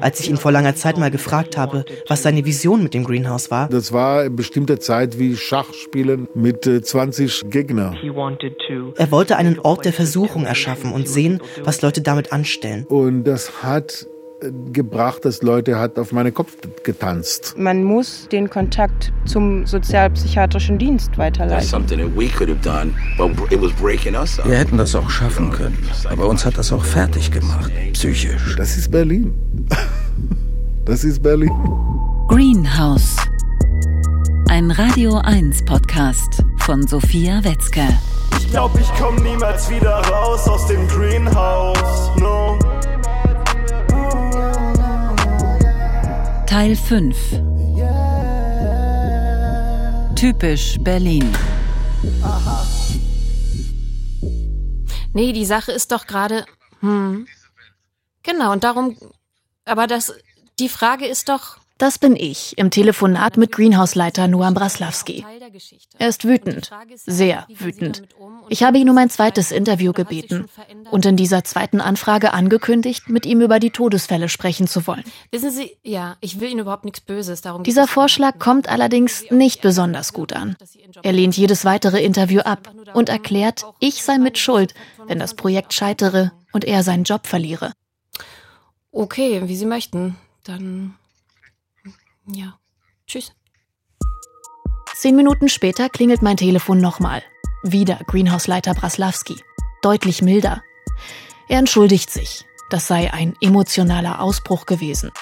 Als ich ihn vor langer Zeit mal gefragt habe, was seine Vision mit dem Greenhouse war, das war eine bestimmte Zeit wie Schachspielen mit 20 äh, Gegnern. Er wollte einen Ort der Versuchung erschaffen und sehen, was Leute damit anstellen. Und das hat gebracht, dass Leute hat auf meinen Kopf getanzt. Man muss den Kontakt zum sozialpsychiatrischen Dienst weiterleiten. Wir hätten das auch schaffen können, aber uns hat das auch fertig gemacht, psychisch. Das ist Berlin. Das ist Berlin. Greenhouse. Ein Radio 1 Podcast von Sophia Wetzke. Ich glaube, ich komme niemals wieder raus aus dem Greenhouse. No. Teil 5 Typisch Berlin. Nee, die Sache ist doch gerade. Hm. Genau, und darum. Aber das. Die Frage ist doch. Das bin ich im Telefonat mit Greenhouse-Leiter Noam Braslavski. Er ist wütend, sehr wütend. Ich habe ihn um ein zweites Interview gebeten und in dieser zweiten Anfrage angekündigt, mit ihm über die Todesfälle sprechen zu wollen. Wissen Sie, ja, ich will Ihnen überhaupt nichts Böses. Darum Dieser Vorschlag kommt allerdings nicht besonders gut an. Er lehnt jedes weitere Interview ab und erklärt, ich sei mit Schuld, wenn das Projekt scheitere und er seinen Job verliere. Okay, wie Sie möchten. Dann ja. Tschüss. Zehn Minuten später klingelt mein Telefon nochmal. Wieder Greenhouse-Leiter Braslavski. Deutlich milder. Er entschuldigt sich. Das sei ein emotionaler Ausbruch gewesen.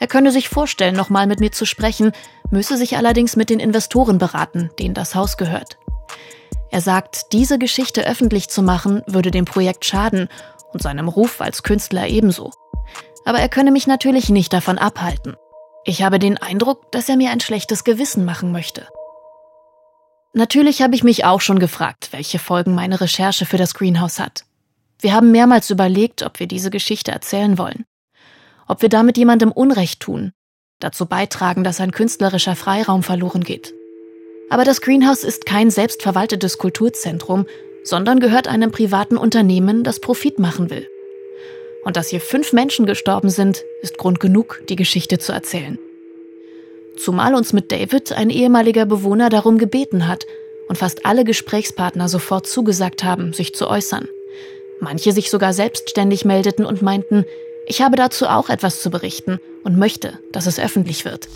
Er könne sich vorstellen, nochmal mit mir zu sprechen, müsse sich allerdings mit den Investoren beraten, denen das Haus gehört. Er sagt, diese Geschichte öffentlich zu machen, würde dem Projekt schaden und seinem Ruf als Künstler ebenso. Aber er könne mich natürlich nicht davon abhalten. Ich habe den Eindruck, dass er mir ein schlechtes Gewissen machen möchte. Natürlich habe ich mich auch schon gefragt, welche Folgen meine Recherche für das Greenhouse hat. Wir haben mehrmals überlegt, ob wir diese Geschichte erzählen wollen. Ob wir damit jemandem Unrecht tun, dazu beitragen, dass ein künstlerischer Freiraum verloren geht. Aber das Greenhouse ist kein selbstverwaltetes Kulturzentrum, sondern gehört einem privaten Unternehmen, das Profit machen will. Und dass hier fünf Menschen gestorben sind, ist Grund genug, die Geschichte zu erzählen. Zumal uns mit David ein ehemaliger Bewohner darum gebeten hat und fast alle Gesprächspartner sofort zugesagt haben, sich zu äußern. Manche sich sogar selbstständig meldeten und meinten, ich habe dazu auch etwas zu berichten und möchte, dass es öffentlich wird.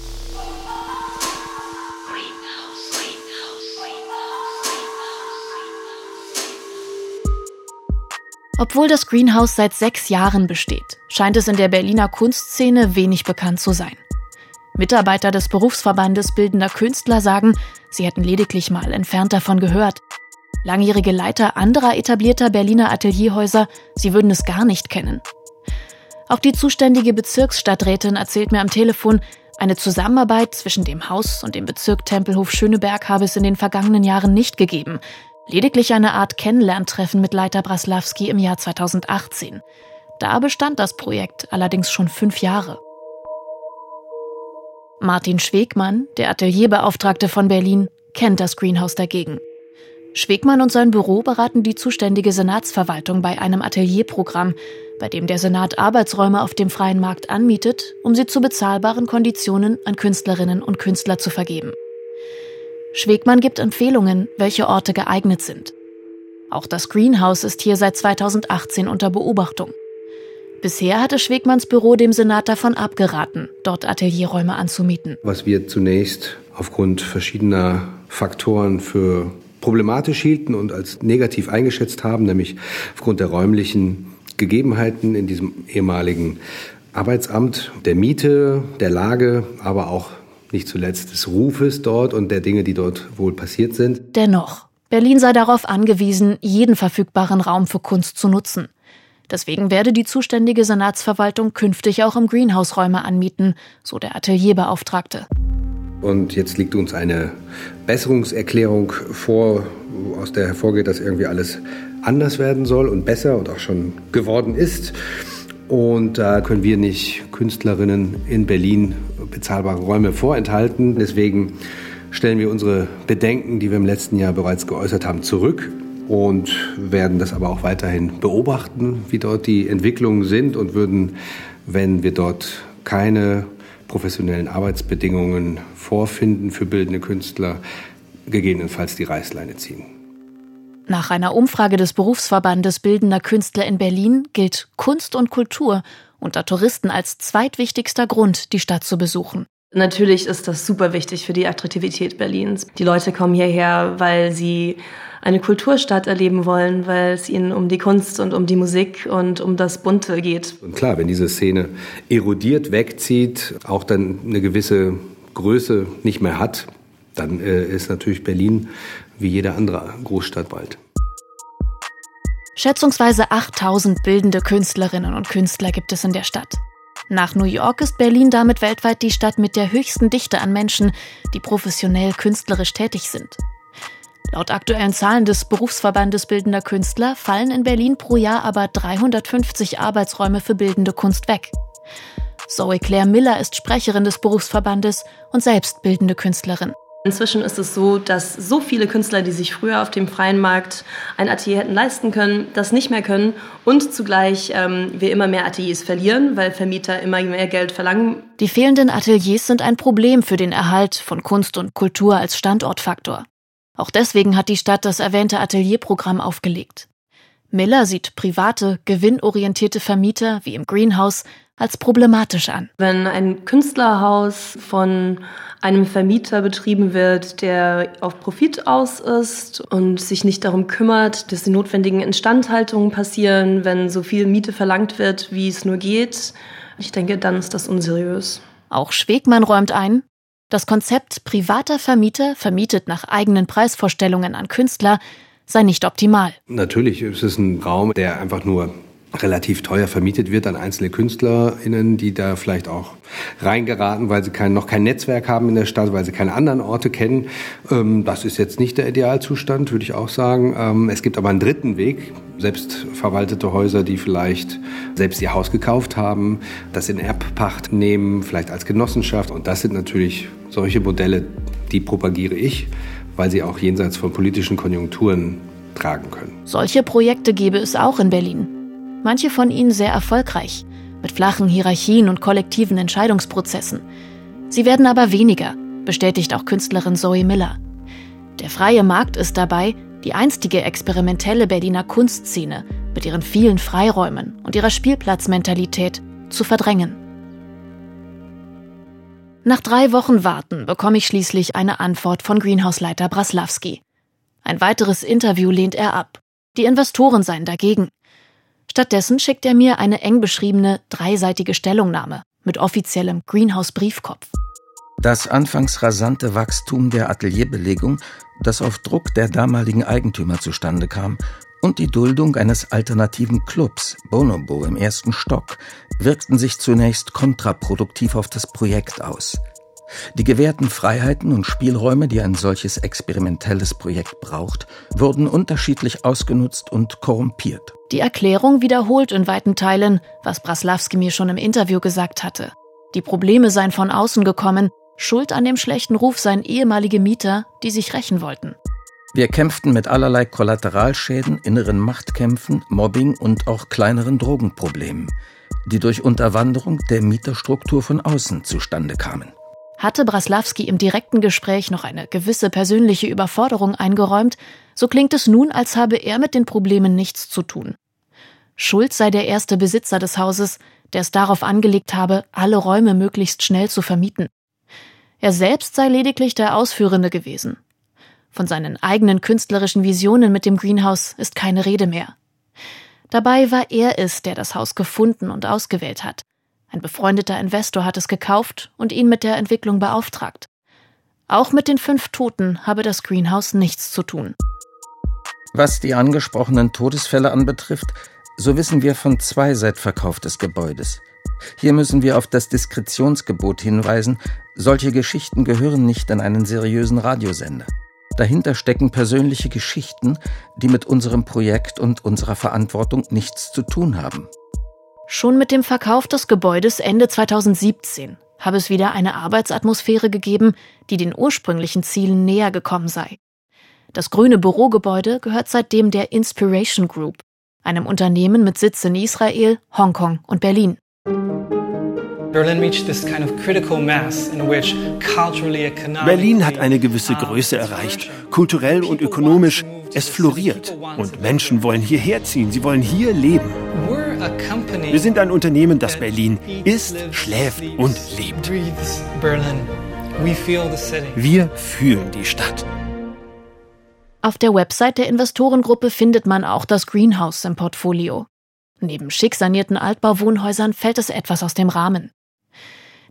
Obwohl das Greenhouse seit sechs Jahren besteht, scheint es in der Berliner Kunstszene wenig bekannt zu sein. Mitarbeiter des Berufsverbandes Bildender Künstler sagen, sie hätten lediglich mal entfernt davon gehört. Langjährige Leiter anderer etablierter Berliner Atelierhäuser, sie würden es gar nicht kennen. Auch die zuständige Bezirksstadträtin erzählt mir am Telefon, eine Zusammenarbeit zwischen dem Haus und dem Bezirk Tempelhof Schöneberg habe es in den vergangenen Jahren nicht gegeben. Lediglich eine Art Kennenlerntreffen mit Leiter Braslavski im Jahr 2018. Da bestand das Projekt allerdings schon fünf Jahre. Martin Schwegmann, der Atelierbeauftragte von Berlin, kennt das Greenhouse dagegen. Schwegmann und sein Büro beraten die zuständige Senatsverwaltung bei einem Atelierprogramm, bei dem der Senat Arbeitsräume auf dem freien Markt anmietet, um sie zu bezahlbaren Konditionen an Künstlerinnen und Künstler zu vergeben. Schwegmann gibt Empfehlungen, welche Orte geeignet sind. Auch das Greenhouse ist hier seit 2018 unter Beobachtung. Bisher hatte Schwegmanns Büro dem Senat davon abgeraten, dort Atelierräume anzumieten. Was wir zunächst aufgrund verschiedener Faktoren für problematisch hielten und als negativ eingeschätzt haben, nämlich aufgrund der räumlichen Gegebenheiten in diesem ehemaligen Arbeitsamt, der Miete, der Lage, aber auch nicht zuletzt des Rufes dort und der Dinge, die dort wohl passiert sind. Dennoch, Berlin sei darauf angewiesen, jeden verfügbaren Raum für Kunst zu nutzen. Deswegen werde die zuständige Senatsverwaltung künftig auch im Greenhouse Räume anmieten, so der Atelierbeauftragte. Und jetzt liegt uns eine Besserungserklärung vor, aus der hervorgeht, dass irgendwie alles anders werden soll und besser und auch schon geworden ist. Und da können wir nicht Künstlerinnen in Berlin bezahlbare Räume vorenthalten. Deswegen stellen wir unsere Bedenken, die wir im letzten Jahr bereits geäußert haben, zurück und werden das aber auch weiterhin beobachten, wie dort die Entwicklungen sind und würden, wenn wir dort keine professionellen Arbeitsbedingungen vorfinden für bildende Künstler, gegebenenfalls die Reißleine ziehen. Nach einer Umfrage des Berufsverbandes Bildender Künstler in Berlin gilt Kunst und Kultur unter Touristen als zweitwichtigster Grund, die Stadt zu besuchen. Natürlich ist das super wichtig für die Attraktivität Berlins. Die Leute kommen hierher, weil sie eine Kulturstadt erleben wollen, weil es ihnen um die Kunst und um die Musik und um das Bunte geht. Und klar, wenn diese Szene erodiert, wegzieht, auch dann eine gewisse Größe nicht mehr hat, dann äh, ist natürlich Berlin wie jede andere Großstadt bald. Schätzungsweise 8000 bildende Künstlerinnen und Künstler gibt es in der Stadt. Nach New York ist Berlin damit weltweit die Stadt mit der höchsten Dichte an Menschen, die professionell künstlerisch tätig sind. Laut aktuellen Zahlen des Berufsverbandes Bildender Künstler fallen in Berlin pro Jahr aber 350 Arbeitsräume für bildende Kunst weg. Zoe Claire Miller ist Sprecherin des Berufsverbandes und selbst bildende Künstlerin. Inzwischen ist es so, dass so viele Künstler, die sich früher auf dem freien Markt ein Atelier hätten leisten können, das nicht mehr können und zugleich ähm, wir immer mehr Ateliers verlieren, weil Vermieter immer mehr Geld verlangen. Die fehlenden Ateliers sind ein Problem für den Erhalt von Kunst und Kultur als Standortfaktor. Auch deswegen hat die Stadt das erwähnte Atelierprogramm aufgelegt. Miller sieht private, gewinnorientierte Vermieter wie im Greenhouse als problematisch an. Wenn ein Künstlerhaus von einem Vermieter betrieben wird, der auf Profit aus ist und sich nicht darum kümmert, dass die notwendigen Instandhaltungen passieren, wenn so viel Miete verlangt wird, wie es nur geht, ich denke, dann ist das unseriös. Auch Schwegmann räumt ein, das Konzept privater Vermieter vermietet nach eigenen Preisvorstellungen an Künstler sei nicht optimal. Natürlich ist es ein Raum, der einfach nur relativ teuer vermietet wird an einzelne KünstlerInnen, die da vielleicht auch reingeraten, weil sie kein, noch kein Netzwerk haben in der Stadt, weil sie keine anderen Orte kennen. Ähm, das ist jetzt nicht der Idealzustand, würde ich auch sagen. Ähm, es gibt aber einen dritten Weg, selbstverwaltete Häuser, die vielleicht selbst ihr Haus gekauft haben, das in Erbpacht nehmen, vielleicht als Genossenschaft. Und das sind natürlich solche Modelle, die propagiere ich, weil sie auch jenseits von politischen Konjunkturen tragen können. Solche Projekte gäbe es auch in Berlin manche von ihnen sehr erfolgreich, mit flachen Hierarchien und kollektiven Entscheidungsprozessen. Sie werden aber weniger, bestätigt auch Künstlerin Zoe Miller. Der freie Markt ist dabei, die einstige experimentelle Berliner Kunstszene mit ihren vielen Freiräumen und ihrer Spielplatzmentalität zu verdrängen. Nach drei Wochen Warten bekomme ich schließlich eine Antwort von Greenhouse-Leiter Braslawski. Ein weiteres Interview lehnt er ab. Die Investoren seien dagegen. Stattdessen schickt er mir eine eng beschriebene dreiseitige Stellungnahme mit offiziellem Greenhouse-Briefkopf. Das anfangs rasante Wachstum der Atelierbelegung, das auf Druck der damaligen Eigentümer zustande kam, und die Duldung eines alternativen Clubs, Bonobo im ersten Stock, wirkten sich zunächst kontraproduktiv auf das Projekt aus. Die gewährten Freiheiten und Spielräume, die ein solches experimentelles Projekt braucht, wurden unterschiedlich ausgenutzt und korrumpiert. Die Erklärung wiederholt in weiten Teilen, was Braslawski mir schon im Interview gesagt hatte. Die Probleme seien von außen gekommen, Schuld an dem schlechten Ruf seien ehemalige Mieter, die sich rächen wollten. Wir kämpften mit allerlei Kollateralschäden, inneren Machtkämpfen, Mobbing und auch kleineren Drogenproblemen, die durch Unterwanderung der Mieterstruktur von außen zustande kamen. Hatte Braslawski im direkten Gespräch noch eine gewisse persönliche Überforderung eingeräumt, so klingt es nun, als habe er mit den Problemen nichts zu tun. Schuld sei der erste Besitzer des Hauses, der es darauf angelegt habe, alle Räume möglichst schnell zu vermieten. Er selbst sei lediglich der Ausführende gewesen. Von seinen eigenen künstlerischen Visionen mit dem Greenhouse ist keine Rede mehr. Dabei war er es, der das Haus gefunden und ausgewählt hat. Ein befreundeter Investor hat es gekauft und ihn mit der Entwicklung beauftragt. Auch mit den fünf Toten habe das Greenhouse nichts zu tun. Was die angesprochenen Todesfälle anbetrifft, so wissen wir von zwei seit Verkauf des Gebäudes. Hier müssen wir auf das Diskretionsgebot hinweisen. Solche Geschichten gehören nicht in einen seriösen Radiosender. Dahinter stecken persönliche Geschichten, die mit unserem Projekt und unserer Verantwortung nichts zu tun haben. Schon mit dem Verkauf des Gebäudes Ende 2017 habe es wieder eine Arbeitsatmosphäre gegeben, die den ursprünglichen Zielen näher gekommen sei. Das grüne Bürogebäude gehört seitdem der Inspiration Group, einem Unternehmen mit Sitz in Israel, Hongkong und Berlin. Berlin hat eine gewisse Größe erreicht, kulturell und ökonomisch. Es floriert und Menschen wollen hierher ziehen, sie wollen hier leben. Wir sind ein Unternehmen, das Berlin isst, schläft und lebt. Wir fühlen die Stadt. Auf der Website der Investorengruppe findet man auch das Greenhouse im Portfolio. Neben schick sanierten Altbauwohnhäusern fällt es etwas aus dem Rahmen.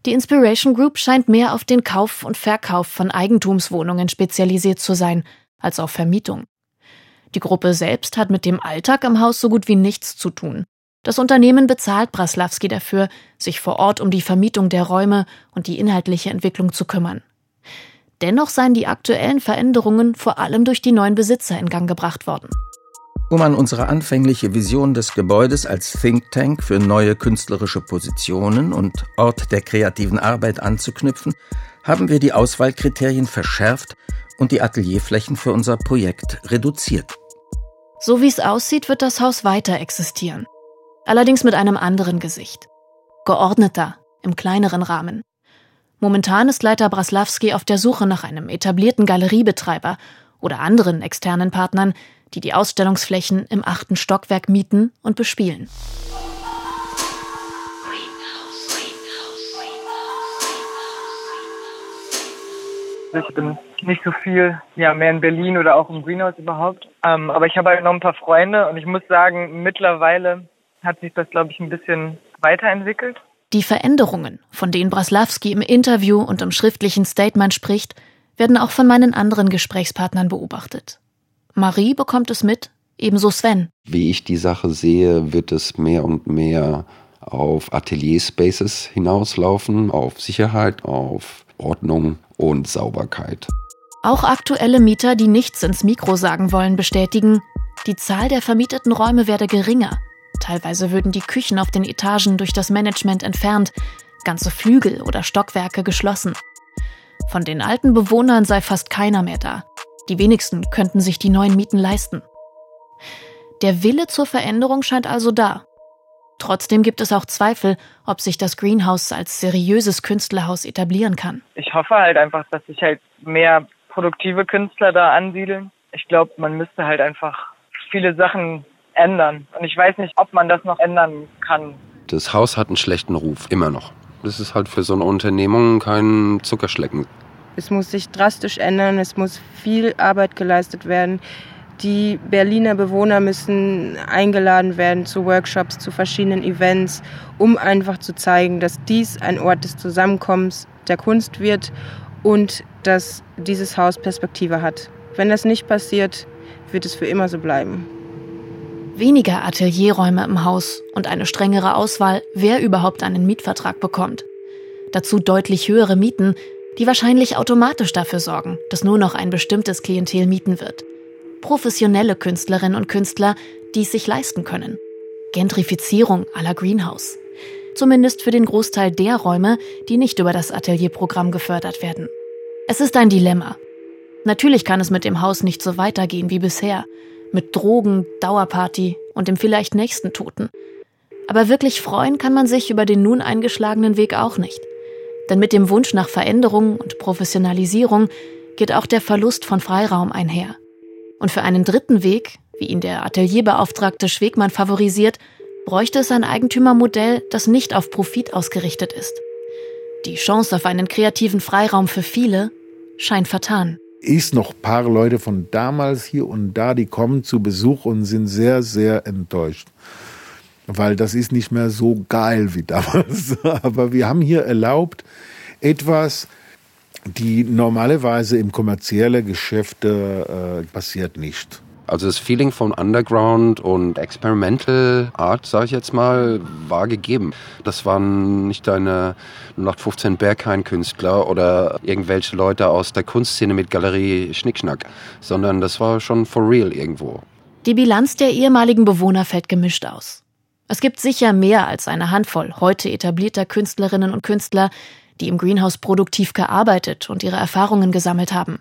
Die Inspiration Group scheint mehr auf den Kauf und Verkauf von Eigentumswohnungen spezialisiert zu sein, als auf Vermietung. Die Gruppe selbst hat mit dem Alltag im Haus so gut wie nichts zu tun. Das Unternehmen bezahlt Braslawski dafür, sich vor Ort um die Vermietung der Räume und die inhaltliche Entwicklung zu kümmern. Dennoch seien die aktuellen Veränderungen vor allem durch die neuen Besitzer in Gang gebracht worden. Um an unsere anfängliche Vision des Gebäudes als Think Tank für neue künstlerische Positionen und Ort der kreativen Arbeit anzuknüpfen, haben wir die Auswahlkriterien verschärft und die Atelierflächen für unser Projekt reduziert. So wie es aussieht, wird das Haus weiter existieren. Allerdings mit einem anderen Gesicht. Geordneter, im kleineren Rahmen. Momentan ist Leiter Braslawski auf der Suche nach einem etablierten Galeriebetreiber oder anderen externen Partnern, die die Ausstellungsflächen im achten Stockwerk mieten und bespielen. Ich bin nicht so viel, ja, mehr in Berlin oder auch im Greenhouse überhaupt. Ähm, aber ich habe halt noch ein paar Freunde und ich muss sagen, mittlerweile hat sich das, glaube ich, ein bisschen weiterentwickelt. Die Veränderungen, von denen Braslawski im Interview und im schriftlichen Statement spricht, werden auch von meinen anderen Gesprächspartnern beobachtet. Marie bekommt es mit, ebenso Sven. Wie ich die Sache sehe, wird es mehr und mehr auf Atelier-Spaces hinauslaufen, auf Sicherheit, auf Ordnung und Sauberkeit. Auch aktuelle Mieter, die nichts ins Mikro sagen wollen, bestätigen, die Zahl der vermieteten Räume werde geringer. Teilweise würden die Küchen auf den Etagen durch das Management entfernt, ganze Flügel oder Stockwerke geschlossen. Von den alten Bewohnern sei fast keiner mehr da. Die wenigsten könnten sich die neuen Mieten leisten. Der Wille zur Veränderung scheint also da. Trotzdem gibt es auch Zweifel, ob sich das Greenhouse als seriöses Künstlerhaus etablieren kann. Ich hoffe halt einfach, dass sich halt mehr produktive Künstler da ansiedeln. Ich glaube, man müsste halt einfach viele Sachen ändern. Und ich weiß nicht, ob man das noch ändern kann. Das Haus hat einen schlechten Ruf, immer noch. Das ist halt für so eine Unternehmung kein Zuckerschlecken. Es muss sich drastisch ändern, es muss viel Arbeit geleistet werden. Die Berliner Bewohner müssen eingeladen werden zu Workshops, zu verschiedenen Events, um einfach zu zeigen, dass dies ein Ort des Zusammenkommens der Kunst wird und dass dieses Haus Perspektive hat. Wenn das nicht passiert, wird es für immer so bleiben. Weniger Atelierräume im Haus und eine strengere Auswahl, wer überhaupt einen Mietvertrag bekommt. Dazu deutlich höhere Mieten, die wahrscheinlich automatisch dafür sorgen, dass nur noch ein bestimmtes Klientel mieten wird. Professionelle Künstlerinnen und Künstler, die es sich leisten können. Gentrifizierung la Greenhouse. Zumindest für den Großteil der Räume, die nicht über das Atelierprogramm gefördert werden. Es ist ein Dilemma. Natürlich kann es mit dem Haus nicht so weitergehen wie bisher. Mit Drogen, Dauerparty und dem vielleicht nächsten Toten. Aber wirklich freuen kann man sich über den nun eingeschlagenen Weg auch nicht. Denn mit dem Wunsch nach Veränderung und Professionalisierung geht auch der Verlust von Freiraum einher. Und für einen dritten Weg, wie ihn der Atelierbeauftragte Schwegmann favorisiert, bräuchte es ein Eigentümermodell, das nicht auf Profit ausgerichtet ist. Die Chance auf einen kreativen Freiraum für viele scheint vertan. Ist noch ein paar Leute von damals hier und da, die kommen zu Besuch und sind sehr, sehr enttäuscht weil das ist nicht mehr so geil wie damals. Aber wir haben hier erlaubt, etwas, die normalerweise im kommerziellen Geschäft äh, passiert nicht. Also das Feeling von Underground und Experimental Art, sage ich jetzt mal, war gegeben. Das waren nicht deine 0815 Berghain-Künstler oder irgendwelche Leute aus der Kunstszene mit Galerie Schnickschnack, sondern das war schon for real irgendwo. Die Bilanz der ehemaligen Bewohner fällt gemischt aus. Es gibt sicher mehr als eine Handvoll heute etablierter Künstlerinnen und Künstler, die im Greenhouse produktiv gearbeitet und ihre Erfahrungen gesammelt haben.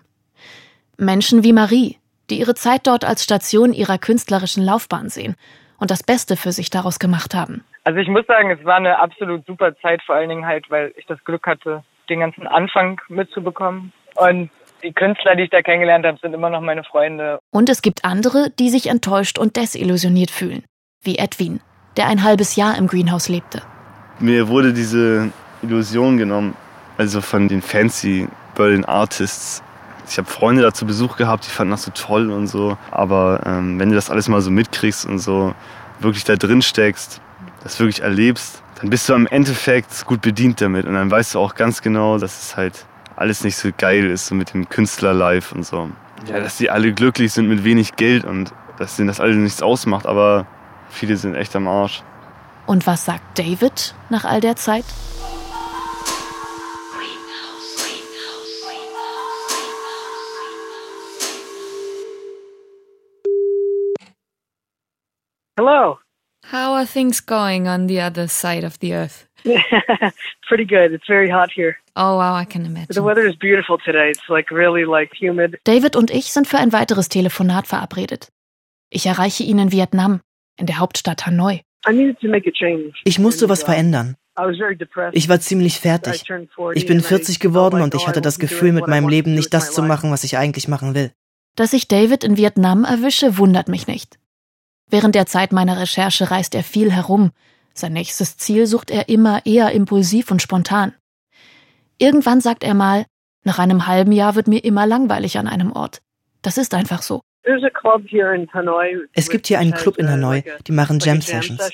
Menschen wie Marie, die ihre Zeit dort als Station ihrer künstlerischen Laufbahn sehen und das Beste für sich daraus gemacht haben. Also ich muss sagen, es war eine absolut super Zeit, vor allen Dingen halt, weil ich das Glück hatte, den ganzen Anfang mitzubekommen. Und die Künstler, die ich da kennengelernt habe, sind immer noch meine Freunde. Und es gibt andere, die sich enttäuscht und desillusioniert fühlen, wie Edwin, der ein halbes Jahr im Greenhouse lebte. Mir wurde diese Illusion genommen, also von den fancy Berlin Artists. Ich habe Freunde da zu Besuch gehabt, die fanden das so toll und so. Aber ähm, wenn du das alles mal so mitkriegst und so wirklich da drin steckst, das wirklich erlebst, dann bist du am Endeffekt gut bedient damit. Und dann weißt du auch ganz genau, dass es halt alles nicht so geil ist, so mit dem Künstler live und so. Ja, dass die alle glücklich sind mit wenig Geld und dass denen das alles nichts ausmacht, aber viele sind echt am Arsch. Und was sagt David nach all der Zeit? Hello. How are things going on the other side of the earth? Pretty good. It's very hot here. Oh wow, I can imagine. The weather is beautiful today. It's like really like humid. David und ich sind für ein weiteres Telefonat verabredet. Ich erreiche ihn in Vietnam, in der Hauptstadt Hanoi. Ich musste was verändern. Ich war ziemlich fertig. Ich bin 40 geworden und ich hatte das Gefühl, mit meinem Leben nicht das zu machen, was ich eigentlich machen will. Dass ich David in Vietnam erwische, wundert mich nicht. Während der Zeit meiner Recherche reist er viel herum. Sein nächstes Ziel sucht er immer eher impulsiv und spontan. Irgendwann sagt er mal, nach einem halben Jahr wird mir immer langweilig an einem Ort. Das ist einfach so. Es gibt hier einen Club in Hanoi, die machen Jam Sessions.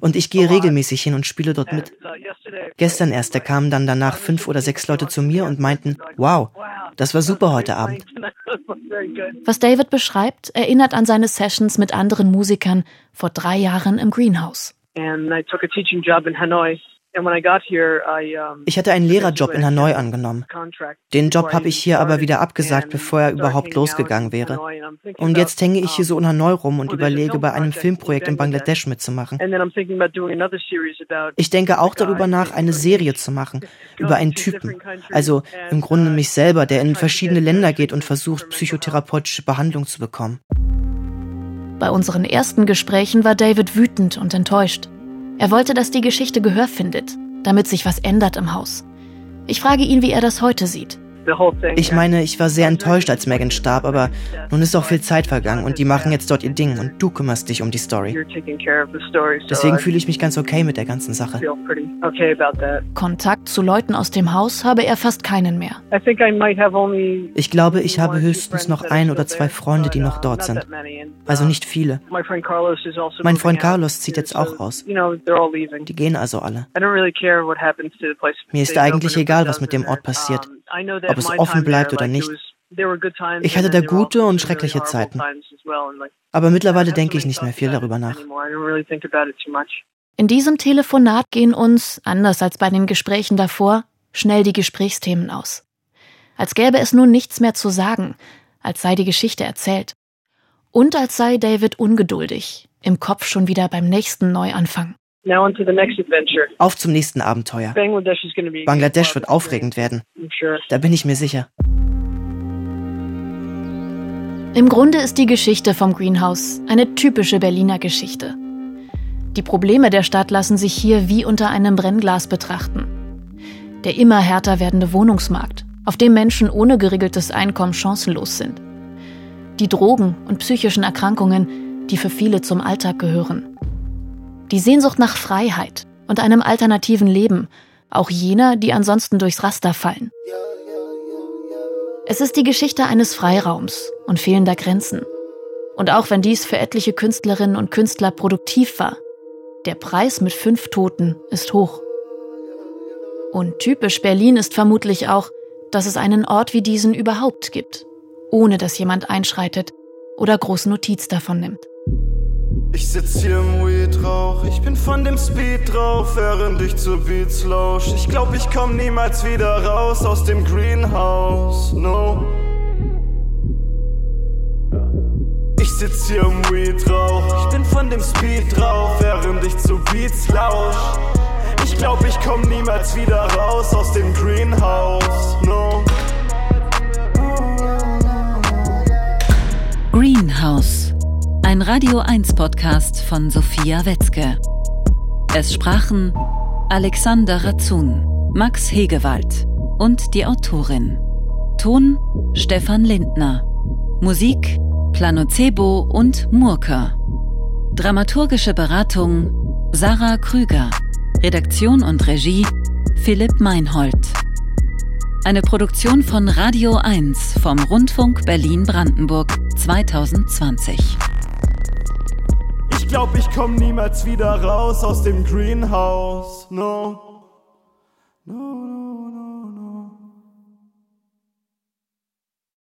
Und ich gehe regelmäßig hin und spiele dort mit. uh, Gestern erst, da kamen dann danach fünf oder sechs Leute zu mir und meinten, wow, das war super heute Abend. Was David beschreibt, erinnert an seine Sessions mit anderen Musikern vor drei Jahren im Greenhouse. And I took a teaching job in Hanoi. Ich hatte einen Lehrerjob in Hanoi angenommen. Den Job habe ich hier aber wieder abgesagt, bevor er überhaupt losgegangen wäre. Und jetzt hänge ich hier so in Hanoi rum und überlege, bei einem Filmprojekt in Bangladesch mitzumachen. Ich denke auch darüber nach, eine Serie zu machen, über einen Typen. Also im Grunde mich selber, der in verschiedene Länder geht und versucht, psychotherapeutische Behandlung zu bekommen. Bei unseren ersten Gesprächen war David wütend und enttäuscht. Er wollte, dass die Geschichte Gehör findet, damit sich was ändert im Haus. Ich frage ihn, wie er das heute sieht. Ich meine, ich war sehr enttäuscht, als Megan starb, aber nun ist auch viel Zeit vergangen und die machen jetzt dort ihr Ding und du kümmerst dich um die Story. Deswegen fühle ich mich ganz okay mit der ganzen Sache. Kontakt zu Leuten aus dem Haus habe er fast keinen mehr. Ich glaube, ich habe höchstens noch ein oder zwei Freunde, die noch dort sind. Also nicht viele. also Mein Freund. Carlos zieht jetzt auch aus. All leaving. Die gehen also alle. Mir ist eigentlich egal, was mit dem. Ort passiert. Ob es offen bleibt oder nicht. Ich hatte da gute also und some schreckliche Zeiten. Aber mittlerweile denke ich nicht mehr viel darüber nach. In diesem Telefonat gehen uns, anders als bei den Gesprächen davor, schnell die Gesprächsthemen aus. Als gäbe es nun nichts mehr zu sagen, als sei die Geschichte erzählt. Und als sei David ungeduldig, im Kopf schon wieder beim nächsten Neuanfang. Now on to the next adventure. Auf zum nächsten Abenteuer. Bangladesh is going to be. Bangladesch wird aufregend werden. Sure. Da bin ich mir sicher. Im Grunde ist die Geschichte vom Greenhouse eine typische Berliner Geschichte. Die Probleme der Stadt lassen sich hier wie unter einem Brennglas betrachten. Der immer härter werdende Wohnungsmarkt, auf dem Menschen ohne geregeltes Einkommen chancenlos sind. Die Drogen und psychischen Erkrankungen, die für viele zum Alltag gehören. Die Sehnsucht nach Freiheit und einem alternativen Leben, auch jener, die ansonsten durchs Raster fallen. Es ist die Geschichte eines Freiraums und fehlender Grenzen. Und auch wenn dies für etliche Künstlerinnen und Künstler produktiv war, der Preis mit fünf Toten ist hoch. Und typisch Berlin ist vermutlich auch, dass es einen Ort wie diesen überhaupt gibt, ohne dass jemand einschreitet oder große Notiz davon nimmt. Ich sitz hier im Weed Rauch, ich bin von dem Speed drauf, während ich zu Beats lausch. Ich glaub, ich komm niemals wieder raus aus dem Greenhouse, no. Ich sitz hier im Weed Rauch, ich bin von dem Speed drauf, während ich zu Beats lausch. Ich glaub, ich komm niemals wieder raus aus dem Greenhouse, no. Greenhouse, ein Radio 1 Podcast von Sophia Wetzke. Es sprachen Alexander Razun, Max Hegewald und die Autorin. Ton Stefan Lindner. Musik Planocebo und Murker. Dramaturgische Beratung Sarah Krüger. Redaktion und Regie Philipp Meinhold. Eine Produktion von Radio 1 vom Rundfunk Berlin-Brandenburg 2020. Ich glaub, ich komm niemals wieder raus aus dem Greenhouse. No. No.